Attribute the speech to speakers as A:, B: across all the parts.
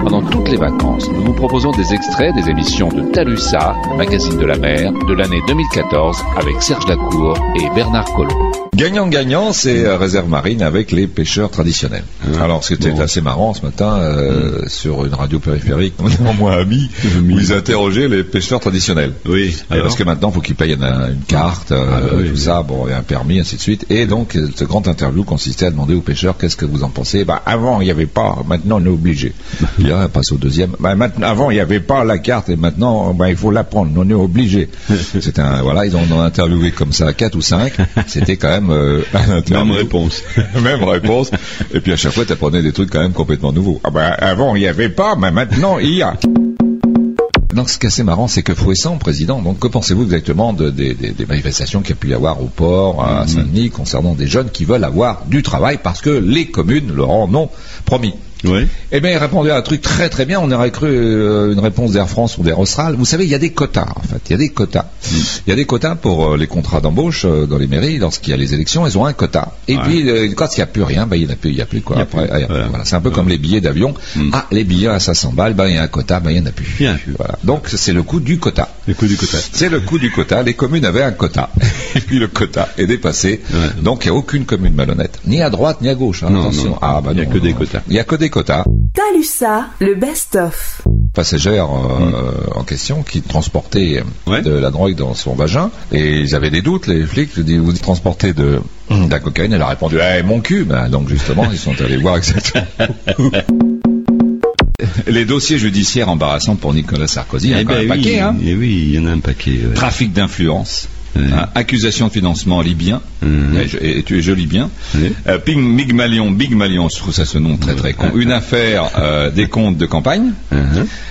A: Pendant toutes les vacances, nous vous proposons des extraits des émissions de Talusa, magazine de la mer, de l'année 2014 avec Serge Lacour et Bernard Collot.
B: Gagnant-gagnant, c'est euh, réserve marine avec les pêcheurs traditionnels.
C: Ah,
B: Alors c'était
C: bon.
B: assez marrant ce matin euh,
C: Mm.
B: sur une radio périphérique, moins amis, où ils interrogeaient les pêcheurs traditionnels.
C: Oui. Alors
B: parce que maintenant, faut qu'ils payent une, une carte,
C: Ah, oui,
B: tout
C: oui.
B: ça, bon, et un permis, ainsi de suite. Et donc, euh, ce grand interview consistait à demander aux pêcheurs qu'est-ce que vous en pensez? Bah, avant, il n'y avait pas, maintenant, on est obligé. Puis là, on passe au deuxième. Bah, maintenant, avant, il n'y avait pas la carte, et maintenant, bah, il faut la prendre. On est obligé. C'était un, voilà, ils en ont interviewé comme ça quatre ou cinq. C'était quand même euh.
C: Même réponse.
B: Même réponse. Et puis à chaque fois, tu apprenais des trucs quand même complètement nouveaux. Ah bah, avant, il n'y avait pas, mais maintenant, il y a. Donc, ce qui est assez marrant, c'est que Fouessant, président, donc, que pensez-vous exactement de- des, manifestations qu'il y a pu y avoir au port, à Saint-Denis, concernant des jeunes qui veulent avoir du travail parce que les communes leur en ont promis?
C: Oui.
B: eh bien, il répondait à un truc très très bien. On aurait cru euh, une réponse d'Air France ou d'Air Austral. Vous savez, il y a des quotas, en fait. Il y a des quotas. Il y a des quotas pour euh, les contrats d'embauche euh, dans les mairies. Lorsqu'il y a les élections, ils ont un quota. Et
C: Ouais.
B: puis, euh, quand il n'y a plus rien, ben, il n'y a plus, y a plus quoi.
C: Y
B: Après, ah, y.
C: Voilà.
B: C'est un peu comme les billets d'avion. Ah, les billets à 500 balles, ben, il y a un quota, ben, il n'y en a plus.
C: Il y en a plus.
B: Voilà. Donc, c'est le coût du quota.
C: Le coup du quota.
B: C'est le coût du quota. Les communes avaient un quota. Et puis le quota est dépassé. Donc il n'y a aucune commune malhonnête. Ni à droite, ni à gauche. hein.
C: Non,
B: Attention.
C: non.
B: Ah, bah
C: Il y a
B: non,
C: que des quotas.
B: Il n'y a que des quotas.
D: Talusa, le best-of.
B: Passagère euh, en question qui transportait euh,
C: Ouais.
B: de la drogue dans son vagin. Et ils avaient des doutes, les flics. Je dis, vous transportez de, de la cocaïne Elle a répondu, eh, mon cul. Ben, donc justement, ils sont allés voir exactement. Les dossiers judiciaires embarrassants pour Nicolas Sarkozy, il y en a
C: Eh ben
B: un
C: oui,
B: paquet, hein.
C: eh oui, il y en a un paquet. ouais.
B: Trafic d'influence,
C: Ouais.
B: hein, accusation de financement libyen,
C: Mhm.
B: et, je- et tu es joli bien,
C: Oui.
B: euh, Ping Big Malion, Big Malion, je trouve ça ce nom très très con, une affaire euh, des comptes de campagne,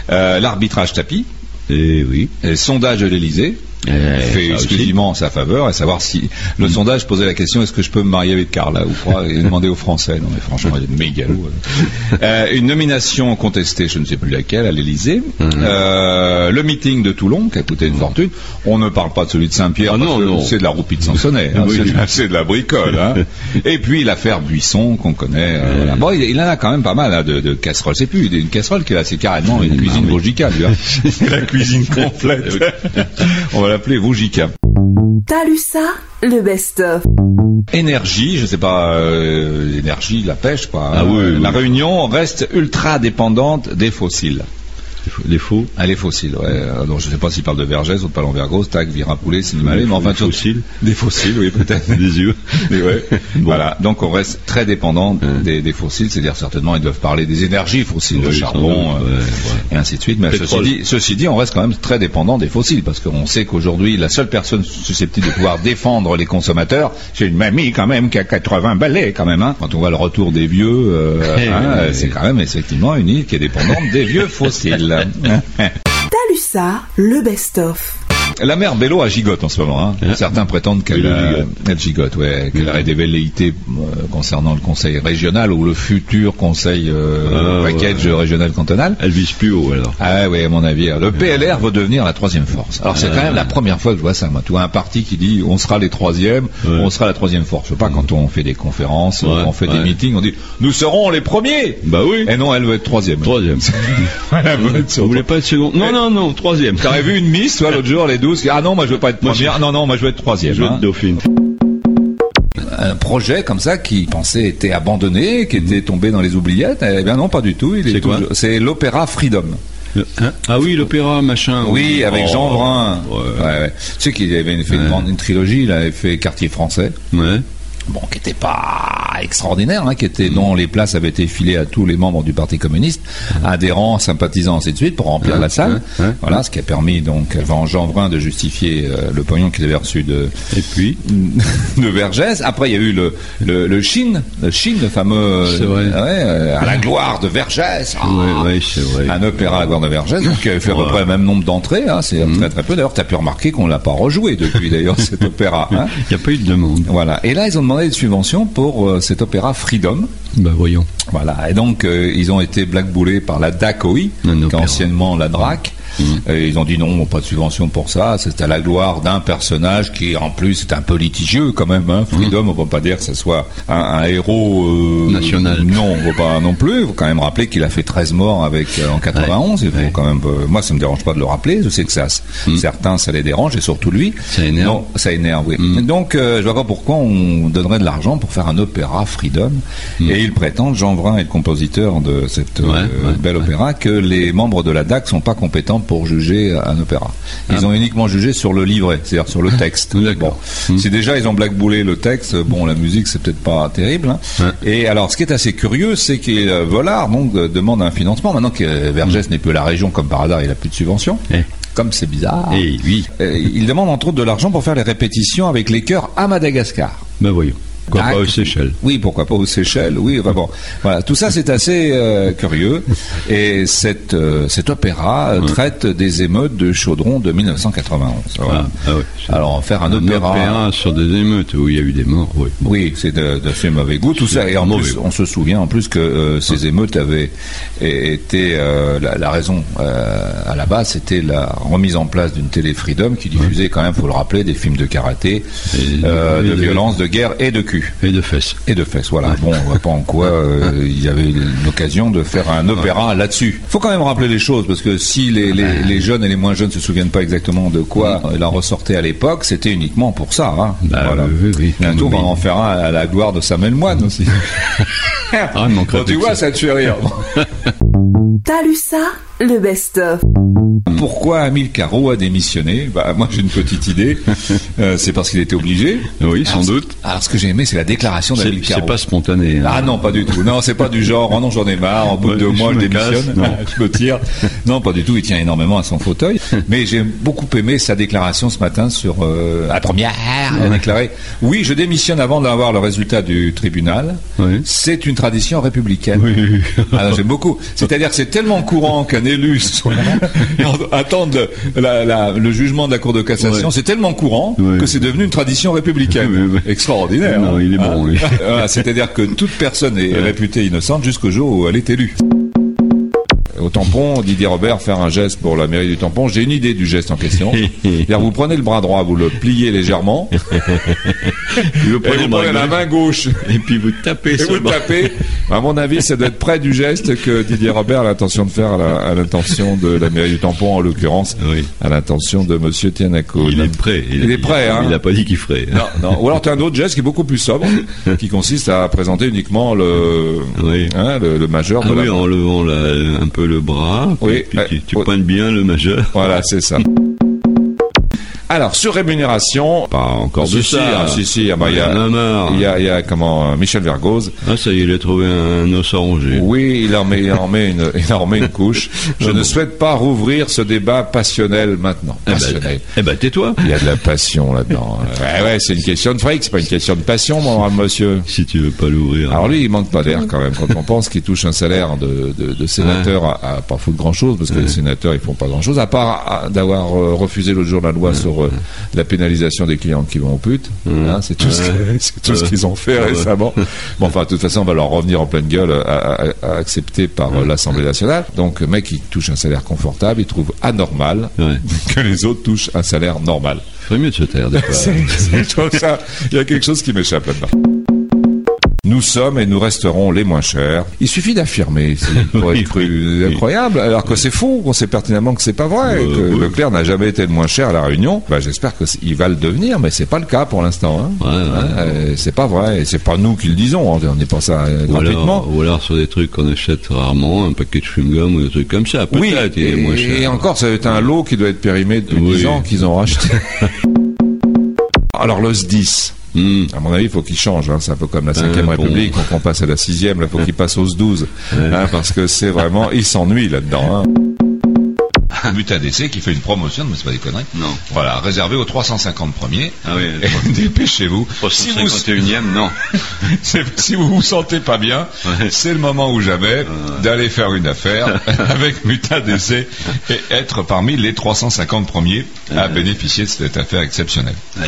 B: euh, l'arbitrage tapis,
C: Eh oui.
B: et sondage de l'Elysée,
C: Eh,
B: fait exclusivement en sa faveur, à savoir si le sondage posait la question est-ce que je peux me marier avec Carla ou pas, et demander aux Français. Non mais franchement, il est mégalo. euh. Euh, une nomination contestée, je ne sais plus laquelle, à l'Elysée.
C: Mhm.
B: Euh, le meeting de Toulon, qui a coûté une fortune. On ne parle pas de celui de Saint-Pierre,
C: Ah
B: parce
C: non,
B: que
C: non.
B: c'est de la roupie de Sansonnet. hein,
C: Oui.
B: c'est, de- la bricole. hein. Et puis l'affaire Buisson, qu'on connaît. euh, voilà. Bon, il, il en a quand même pas mal hein, de, de casseroles. C'est plus une casserole qui est là, c'est carrément une cuisine
C: oui.
B: Vogica, lui. hein. C'est la cuisine complète. On va l'appeler Vogica.
D: Talusa, le best-of.
B: Énergie, je sais pas, euh, l'énergie, la pêche, quoi.
C: Ah oui,
B: Euh,
C: oui.
B: La Réunion reste ultra dépendante des fossiles.
C: Les faux-.
B: Ah, les fossiles, ouais. Euh, Donc, je sais pas s'il parle de Vergès ou de Palombergos, Tac, Virapoulet, Sinimalé, mais enfin, tout-
C: fossiles.
B: Des fossiles, oui, peut-être.
C: Des yeux.
B: Mais ouais.
C: Bon.
B: Voilà. Donc, on reste très dépendant des, des fossiles, c'est-à-dire certainement, ils doivent parler des énergies fossiles, le
C: Oui,
B: charbon, euh, et ainsi de suite. Mais ceci dit, ceci dit, on reste quand même très dépendant des fossiles, parce qu'on sait qu'aujourd'hui, la seule personne susceptible de pouvoir défendre les consommateurs, c'est une mamie quand même qui a 80 balais quand même. Hein. Quand on voit le retour des vieux, euh,
C: Eh,
B: hein, c'est quand même effectivement une île qui est dépendante des vieux fossiles.
D: Talusa, le best-of.
B: La mère Bello a gigote en ce moment. Hein.
C: Ah.
B: Certains prétendent qu'elle euh,
C: gigote,
B: ouais, qu'elle aurait des velléités euh, concernant le conseil régional ou le futur conseil euh,
C: ah,
B: package régional cantonal.
C: Elle vise plus haut alors.
B: Ah oui, à mon avis. Euh, le PLR veut devenir la troisième force. Alors c'est ah. quand même la première fois que je vois ça. Moi, tu vois un parti qui dit on sera les troisièmes, on sera la troisième force. Pas quand on fait des conférences, on fait des meetings, on dit nous serons les premiers.
C: Bah oui.
B: Et non, elle veut être troisième.
C: Troisième.
B: elle veut être
C: Vous voulez pas être seconde Non, non, non, troisième.
B: T'aurais vu une miss, toi, l'autre jour, les deux ah non, moi je veux pas être première. Non, non, moi je veux être troisième.
C: Je veux
B: hein.
C: dauphine
B: un projet comme ça qui pensait était abandonné, qui était mm. tombé dans les oubliettes. Eh bien non, pas du tout. Il
C: c'est
B: l'opéra Freedom.
C: Hein ah oui, l'opéra machin.
B: Oui, avec
C: oh,
B: Jean Brun. Tu sais qu'il avait fait une, une trilogie, il avait fait Quartier français.
C: Ouais.
B: Bon, qui était pas extraordinaire, hein, qui était dont les places avaient été filées à tous les membres du Parti communiste, adhérents, sympathisants, ainsi de suite, pour remplir
C: Ouais,
B: la salle.
C: ouais.
B: Voilà, ce qui a permis donc à Jean Vrin de justifier euh, le pognon qu'il avait reçu de
C: Et puis
B: de Vergès. Après, il y a eu le, le, le Chine, le Chine, le fameux
C: C'est vrai.
B: euh, ouais, euh, à la gloire de Vergès. Ah,
C: Ouais, ouais, c'est vrai.
B: Un opéra à la gloire de Vergès, donc qui avait fait à peu près le même nombre d'entrées. Hein, c'est très très peu. D'ailleurs, tu as pu remarquer qu'on l'a pas rejoué depuis d'ailleurs cet opéra. Hein.
C: Il n'y a pas eu de demande.
B: Voilà. Et là, ils ont demandé des subventions pour euh, cet opéra Freedom.
C: Bah voyons.
B: Voilà. Et donc, euh, ils ont été blackboulés par la DACOI, qui
C: opéra.
B: anciennement la DRAC. Et ils ont dit non, pas de subvention pour ça. C'est à la gloire d'un personnage qui, en plus, est un peu litigieux quand même. Hein. Freedom, on va pas dire que ce soit un, un héros euh,
C: National.
B: Non, on va pas non plus. Il faut quand même rappeler qu'il a fait 13 morts avec euh, en 91. Il faut
C: Ouais.
B: quand même. euh, moi, ça me dérange pas de le rappeler. Je sais que ça, certains, ça les dérange et surtout lui.
C: Ça énerve.
B: Non, ça énerve, oui. Donc, je vois pas pourquoi on donnerait de l'argent pour faire un opéra Freedom. Et il prétend, Jean Vrin est le compositeur de cette euh,
C: Ouais, ouais,
B: bel opéra, que les membres de la DAC sont pas compétents pour juger un opéra. Ils ont uniquement jugé sur le livret, c'est-à-dire sur le texte.
C: Ah.
B: Bon. Si déjà ils ont blackboulé le texte, bon, la musique c'est peut-être pas terrible. hein.
C: Ouais.
B: Et alors, ce qui est assez curieux, c'est que euh, Volard donc euh, demande un financement. Maintenant que euh, Vergès n'est plus la région, comme par hasard, il a plus de subvention.
C: Eh.
B: Comme c'est bizarre.
C: Eh oui.
B: Il demande entre autres de l'argent pour faire les répétitions avec les chœurs à Madagascar.
C: Ben voyons. Quoi
B: Ah,
C: pas aux Seychelles?
B: Oui, pourquoi pas aux Seychelles. Oui, enfin bon, voilà, tout ça c'est assez euh, curieux. Et cette, euh, cet opéra traite des émeutes de Chaudron de 1991. Voilà.
C: Ah, ah. C'est
B: Alors en faire un,
C: un
B: opéra.
C: opéra sur des émeutes où il y a eu des morts, oui. Bon.
B: Oui, c'est d'assez mauvais goût tout ça. Et en plus, on se souvient en plus que euh, ces émeutes avaient été euh, la, la raison à la base, c'était la remise en place d'une télé Freedom qui diffusait quand même, faut le rappeler, des films de karaté,
C: Et-
B: de violence, de guerre et de cul.
C: Et de fesses.
B: Et de fesses, voilà. Bon, on voit pas en quoi euh, il y avait l'occasion de faire un opéra là-dessus. Faut quand même rappeler les choses parce que si les, les, les jeunes et les moins jeunes se souviennent pas exactement de quoi il en ressortait à l'époque, c'était uniquement pour ça. Hein.
C: Bah, oui, oui.
B: Bientôt, on va en faire un à la gloire de Samuel Moine aussi.
C: Ah,
B: Bon, tu vois,
C: ça.
B: ça te fait rire.
D: T'as lu ça? Le best-of.
B: Pourquoi Amil Caro a démissionné Bah, moi, j'ai une petite idée. Euh, c'est parce qu'il était obligé.
C: Oui, sans
B: Alors,
C: doute.
B: Alors, ce que j'ai aimé, c'est la déclaration
C: C'est
B: d'Amil
C: c'est
B: Caro.
C: pas spontané. hein.
B: Ah non, pas du tout. Non, c'est pas du genre, oh non, j'en ai marre, en bout de deux mois, je démissionne,
C: non.
B: je me tire. Non, pas du tout, il tient énormément à son fauteuil. Mais j'ai beaucoup aimé sa déclaration ce matin sur euh, la première. Il a déclaré, oui, je démissionne avant d'avoir le résultat du tribunal.
C: Oui.
B: C'est une tradition républicaine.
C: Oui, oui.
B: Ah j'aime beaucoup. C'est-à-dire que c'est tellement courant qu'un élu soit la- la- le jugement de la Cour de cassation.
C: Ouais.
B: C'est tellement courant
C: Ouais.
B: que c'est devenu une tradition républicaine. Extraordinaire.
C: Non,
B: hein.
C: il est bon,
B: Ah.
C: lui.
B: Voilà, C'est-à-dire que toute personne est réputée innocente jusqu'au jour où elle est élue. Au tampon, Didier Robert faire un geste pour la mairie du tampon. J'ai une idée du geste en question. C'est-à-dire, vous prenez le bras droit, vous le pliez légèrement,
C: Vous
B: et
C: prenez
B: vous prenez la main gauche
C: et puis vous tapez
B: et
C: sur
B: vous tapez. À mon avis, ça doit être près du geste que Didier Robert a l'intention de faire à l'intention de la mairie du tampon, en l'occurrence,
C: Oui.
B: à l'intention de Monsieur Tianaco.
C: Il est prêt.
B: Il est prêt, hein.
C: Il a pas dit qu'il ferait.
B: Non, non. Ou alors tu as un autre geste qui est beaucoup plus sobre, qui consiste à présenter uniquement le,
C: Oui.
B: hein, le, le majeur
C: Ah
B: de
C: oui, en levant la- un peu le bras,
B: Oui,
C: puis tu, tu
B: Oui.
C: pointes bien le majeur.
B: Voilà, c'est ça. Alors, sur rémunération,
C: Pas encore de
B: si,
C: ça.
B: ah, si, si, ah bah, il y a,
C: a marre.
B: il y a, il y a comment, euh, Michel Vergoz.
C: Ah, ça y est, il a trouvé un os à ronger.
B: Oui, il en met, il en met une, il en remet une couche. Je
C: Ah
B: ne
C: bon.
B: souhaite pas rouvrir ce débat passionnel maintenant.
C: Eh ben,
B: Passionnel.
C: eh ben, tais-toi.
B: Il y a de la passion là-dedans. Ouais, ouais, c'est une question de fric, c'est pas une question de passion, mon monsieur.
C: Si tu veux pas l'ouvrir.
B: Alors lui, il manque pas d'air quand même. Quand on pense qu'il touche un salaire de, de, de sénateur à, à pas foutre grand chose, parce que les sénateurs ils font pas grand chose, à part d'avoir euh, refusé l'autre jour la loi sur euh, la pénalisation des clients qui vont aux putes. Hein, c'est tout, ce que- tout qu'ils ont fait récemment. Bon, enfin, de toute façon, on va leur revenir en pleine gueule, à, à- à- accepté par euh, l'Assemblée nationale. Donc, le mec, il touche un salaire confortable, il trouve anormal que les autres touchent un salaire normal.
C: ferait mieux de se taire des fois.
B: Je trouve ça, il y a quelque chose qui m'échappe là-dedans. Nous sommes et nous resterons les moins chers. Il suffit d'affirmer, c'est pour
C: Oui,
B: être cru.
C: oui,
B: incroyable, alors que c'est faux, on sait pertinemment que c'est pas vrai,
C: Euh,
B: que
C: oui.
B: Leclerc n'a jamais été le moins cher à la Réunion. Bah, j'espère qu'il va le devenir, mais c'est pas le cas pour l'instant. Hein.
C: Ouais, ouais,
B: Hein, euh, c'est pas vrai, c'est pas nous qui le disons, hein. on n'est pas ça euh,
C: Ou
B: gratuitement.
C: alors, ou alors sur des trucs qu'on achète rarement, un paquet de chewing-gum ou des trucs comme ça.
B: Oui,
C: Peut-être, il est moins cher.
B: et encore, ça va être un lot qui doit être périmé depuis
C: Oui.
B: 10 ans qu'ils ont racheté. alors le SDIS,
C: Hmm.
B: À mon avis, il faut qu'il change. Hein. C'est un peu comme la 5
C: bon.
B: République, donc on passe à la 6 Là, il faut qu'il passe au 12 hein, parce que c'est vraiment, il s'ennuie là-dedans. Hein. Butin d'essai qui fait une promotion, mais c'est pas des conneries.
C: Non.
B: Voilà, réservé aux 350 premiers.
C: Ah oui,
B: Dépêchez-vous. Si vous,
C: 351e, non.
B: si vous vous sentez pas bien,
C: Ouais.
B: c'est le moment ou jamais d'aller faire une affaire avec Mutin d'essai et être parmi les 350 premiers à bénéficier de cette affaire exceptionnelle.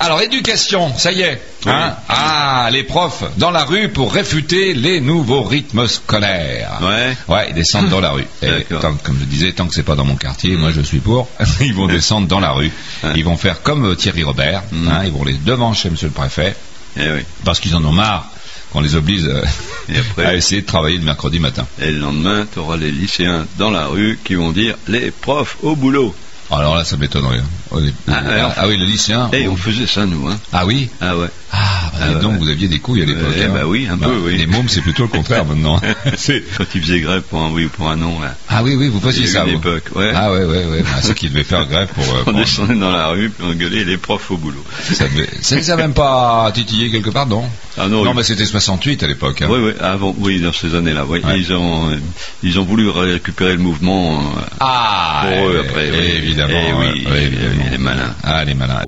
B: Alors, éducation, ça y est. Hein ah, les profs dans la rue pour réfuter les nouveaux rythmes scolaires.
C: Ouais.
B: Ouais, ils descendent dans la rue. Et tant- comme je disais, tant que c'est pas dans mon quartier, moi je suis pour. Ils vont descendre dans la rue.
C: Ouais.
B: Ils vont faire comme euh, Thierry Robert.
C: Mhm.
B: hein, ils vont les devant chez Monsieur le Préfet
C: Eh oui.
B: parce qu'ils en ont marre qu'on les oblige euh,
C: Et après
B: à essayer de travailler le mercredi matin.
C: Et le lendemain, tu auras les lycéens dans la rue qui vont dire les profs au boulot.
B: Alors là, ça m'étonnerait. hein. Au début-
C: Ah,
B: ah, ah oui, le lycéen.
C: Et on faisait ça, nous. Hein.
B: Ah oui?
C: Ah ouais.
B: Ah,
C: Ah, ouais,
B: donc, vous aviez des couilles à l'époque.
C: Eh
B: hein.
C: bah oui, un peu, oui.
B: Les mômes, c'est plutôt le contraire maintenant. C'est-
C: Quand ils faisaient grève pour un oui ou pour un non, là.
B: Ah oui, oui, vous faisiez ça.
C: une
B: vous.
C: époque, ouais.
B: Ah ouais, ouais, ouais. Bah, ceux qui devaient faire grève pour. euh,
C: On descendait dans la rue, puis on gueulait les profs au boulot.
B: ça, devait- ça même pas titillé quelque part, non?
C: Ah non,
B: Non,
C: oui.
B: mais c'était 68 à l'époque. hein.
C: Oui, oui, avant, oui, dans ces années-là, oui.
B: Ouais.
C: Ils ont, euh, ils ont voulu récupérer le mouvement. euh,
B: Ah,
C: Pour eux,
B: eh,
C: après,
B: eh,
C: oui.
B: évidemment.
C: Eh oui,
B: évidemment.
C: les malins.
B: Ah, les malins.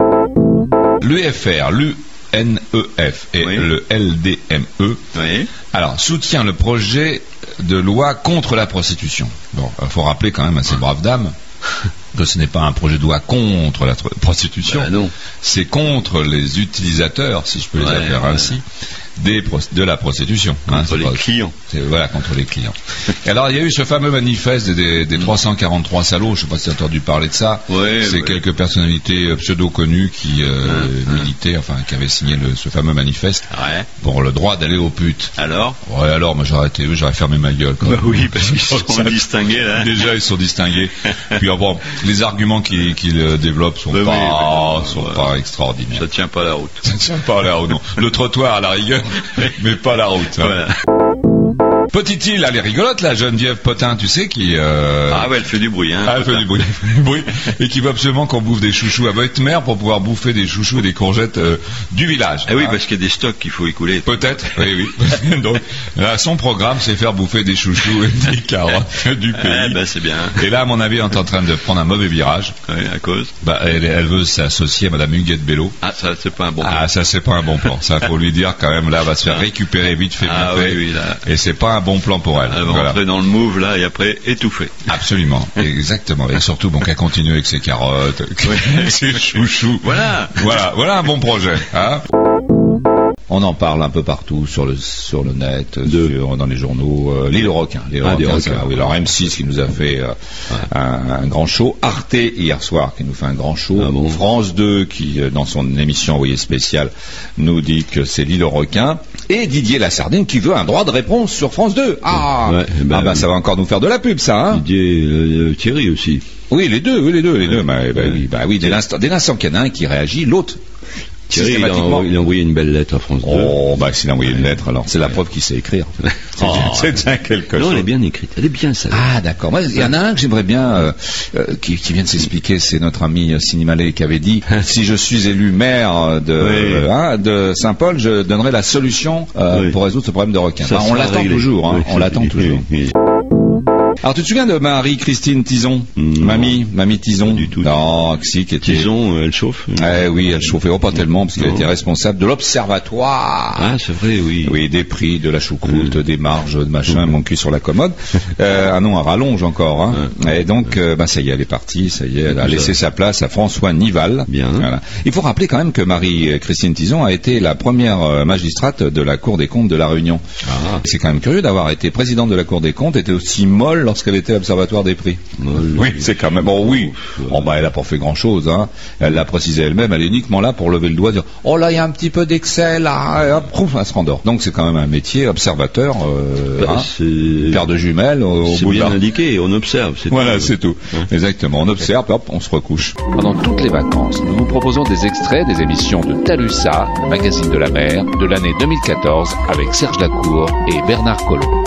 B: L'UFR, l'UNEF et
C: Oui.
B: le LDME
C: oui.
B: Alors, soutient le projet de loi contre la prostitution. Bon, il faut rappeler quand même à ces braves dames que ce n'est pas un projet de loi contre la prostitution,
C: Bah
B: c'est contre les utilisateurs, si je peux les appeler
C: ouais.
B: ainsi, des de la prostitution. hein,
C: Contre les
B: pas-
C: clients.
B: Voilà, contre les clients. Et alors, il y a eu ce fameux manifeste des, des 343 salauds, je ne sais pas si tu as entendu parler de ça.
C: Ouais,
B: c'est
C: ouais.
B: quelques personnalités euh, pseudo-connues qui euh, militaient, enfin, qui avaient signé le- ce fameux manifeste
C: Ouais.
B: pour le droit d'aller aux putes.
C: Alors?
B: Ouais, alors, moi j'aurais eux, j'aurais fermé ma gueule. Quoi.
C: Bah oui, parce qu'ils sont distingués, là.
B: Déjà, ils sont distingués. Puis, euh, bon, les arguments qu'ils développent sont
C: Bah oui,
B: pas,
C: mais-
B: sont
C: ouais.
B: pas extraordinaires.
C: Ça tient pas la route.
B: Ça tient pas là, ou non. Le trottoir à la rigueur, mais pas la route. hein. Petite île, elle est rigolote, la Geneviève Potin, tu sais, qui... Euh...
C: Ah ouais, elle fait du bruit, hein.
B: Ah, elle fait du bruit, elle fait du bruit, et qui veut absolument qu'on bouffe des chouchous à votre mère pour pouvoir bouffer des chouchous et des courgettes euh, du village.
C: Eh oui,
B: Hein.
C: parce qu'il y a des stocks qu'il faut écouler.
B: Peut-être, oui, oui. Donc, là, son programme, c'est faire bouffer des chouchous et des carottes du pays.
C: Eh ben, c'est bien.
B: Et là, à mon avis, elle est en train de prendre un mauvais virage.
C: Ouais, à cause.
B: Bah, elle, elle veut s'associer à Madame Huguette Bello.
C: Ah, ça, c'est pas un bon.
B: Ah, ça, c'est pas un bon plan. Ça, faut lui dire quand même, là, va se faire récupérer vite fait,
C: Ah oui, oui, là.
B: Et c'est pas un bon plan pour elle.
C: Elle va
B: Voilà.
C: rentrer dans le move, là, et après, étouffer.
B: Absolument, exactement. Et surtout, bon, qu'elle continue avec ses carottes, avec ses chouchous.
C: Voilà.
B: Voilà, voilà un bon projet. Hein on en parle un peu partout sur le sur le net, sur- dans les journaux. Euh, L'île aux requins, l'île aux
C: Ah,
B: requins, oui. Alors M6 qui nous a fait euh, un, un grand show, Arte hier soir qui nous fait un grand show,
C: Ah bon
B: France 2 qui euh, dans son émission envoyée spéciale nous dit que c'est l'île aux requins, et Didier Lassardine qui veut un droit de réponse sur France 2. Ah,
C: Ouais, eh ben,
B: ah bah ça va encore nous faire de la pub ça. Hein
C: Didier, euh, Thierry aussi.
B: oui, les deux, oui, les deux, les deux. Bah, bah,
C: Ouais.
B: oui, bah oui, dès l'instant qu'il y en a un qui réagit, l'autre
C: Thierry, il a, il a envoyé une belle lettre à France 2.
B: Oh, bah s'il a envoyé une lettre, alors c'est la preuve qu'il sait écrire. C'est
C: Oh.
B: déjà quelque
C: non,
B: chose.
C: elle est bien écrite. Elle est bien, ça.
B: Ah d'accord. Moi, Il y en a un que j'aimerais bien euh, euh, qui, qui vient de s'expliquer, c'est notre ami euh, Sinimalé qui avait dit si je suis élu maire de,
C: Oui.
B: hein, de Saint-Paul, je donnerai la solution euh,
C: Oui.
B: pour résoudre ce problème de requin. Bah, on l'attend toujours, hein,
C: Oui.
B: on l'attend toujours. Alors tu te souviens de Marie-Christine Tison,
C: Non.
B: mamie, mamie Tison,
C: Pas du tout.
B: non, si, qui était.
C: Tison, euh, elle chauffe.
B: Eh oui, elle chauffait oh, pas tellement parce qu'elle était responsable de l'observatoire.
C: Ah, c'est vrai, oui.
B: Oui, des prix, de la choucroute, des marges, de machin, mon cul sur la commode. Euh, ah non, à rallonge encore. Hein. Et donc, euh, bah, ça y est, elle est partie, ça y est, elle a laissé sa place à François Nival.
C: Bien.
B: Voilà. Il faut rappeler quand même que Marie-Christine Tison a été la première euh, magistrate de la Cour des comptes de la Réunion.
C: Ah.
B: C'est quand même curieux d'avoir été présidente de la Cour des comptes, était aussi molle lorsqu'elle était à l'Observatoire des prix.
C: Molle.
B: Oui, c'est quand même. Bon, oui.
C: Ouf,
B: Bon, bah, elle a pas fait grand chose, hein. Elle l'a précisé elle-même. Elle est uniquement là pour lever le doigt, dire, oh là, il y a un petit peu d'excès, là, et hop, prouf, elle se rendort. Donc, c'est quand même un métier observateur, euh,
C: Bah,
B: hein. paire de jumelles au, au
C: c'est
B: boulevard.
C: bien indiqué, on observe. c'est
B: Voilà,
C: tout.
B: c'est tout. Exactement. On observe, hop, on se recouche.
A: Pendant toutes les vacances, nous vous proposons des extraits des émissions de Talusa, le magazine de la mer, de l'année 2014, avec Serge Lacour et Bernard Collot.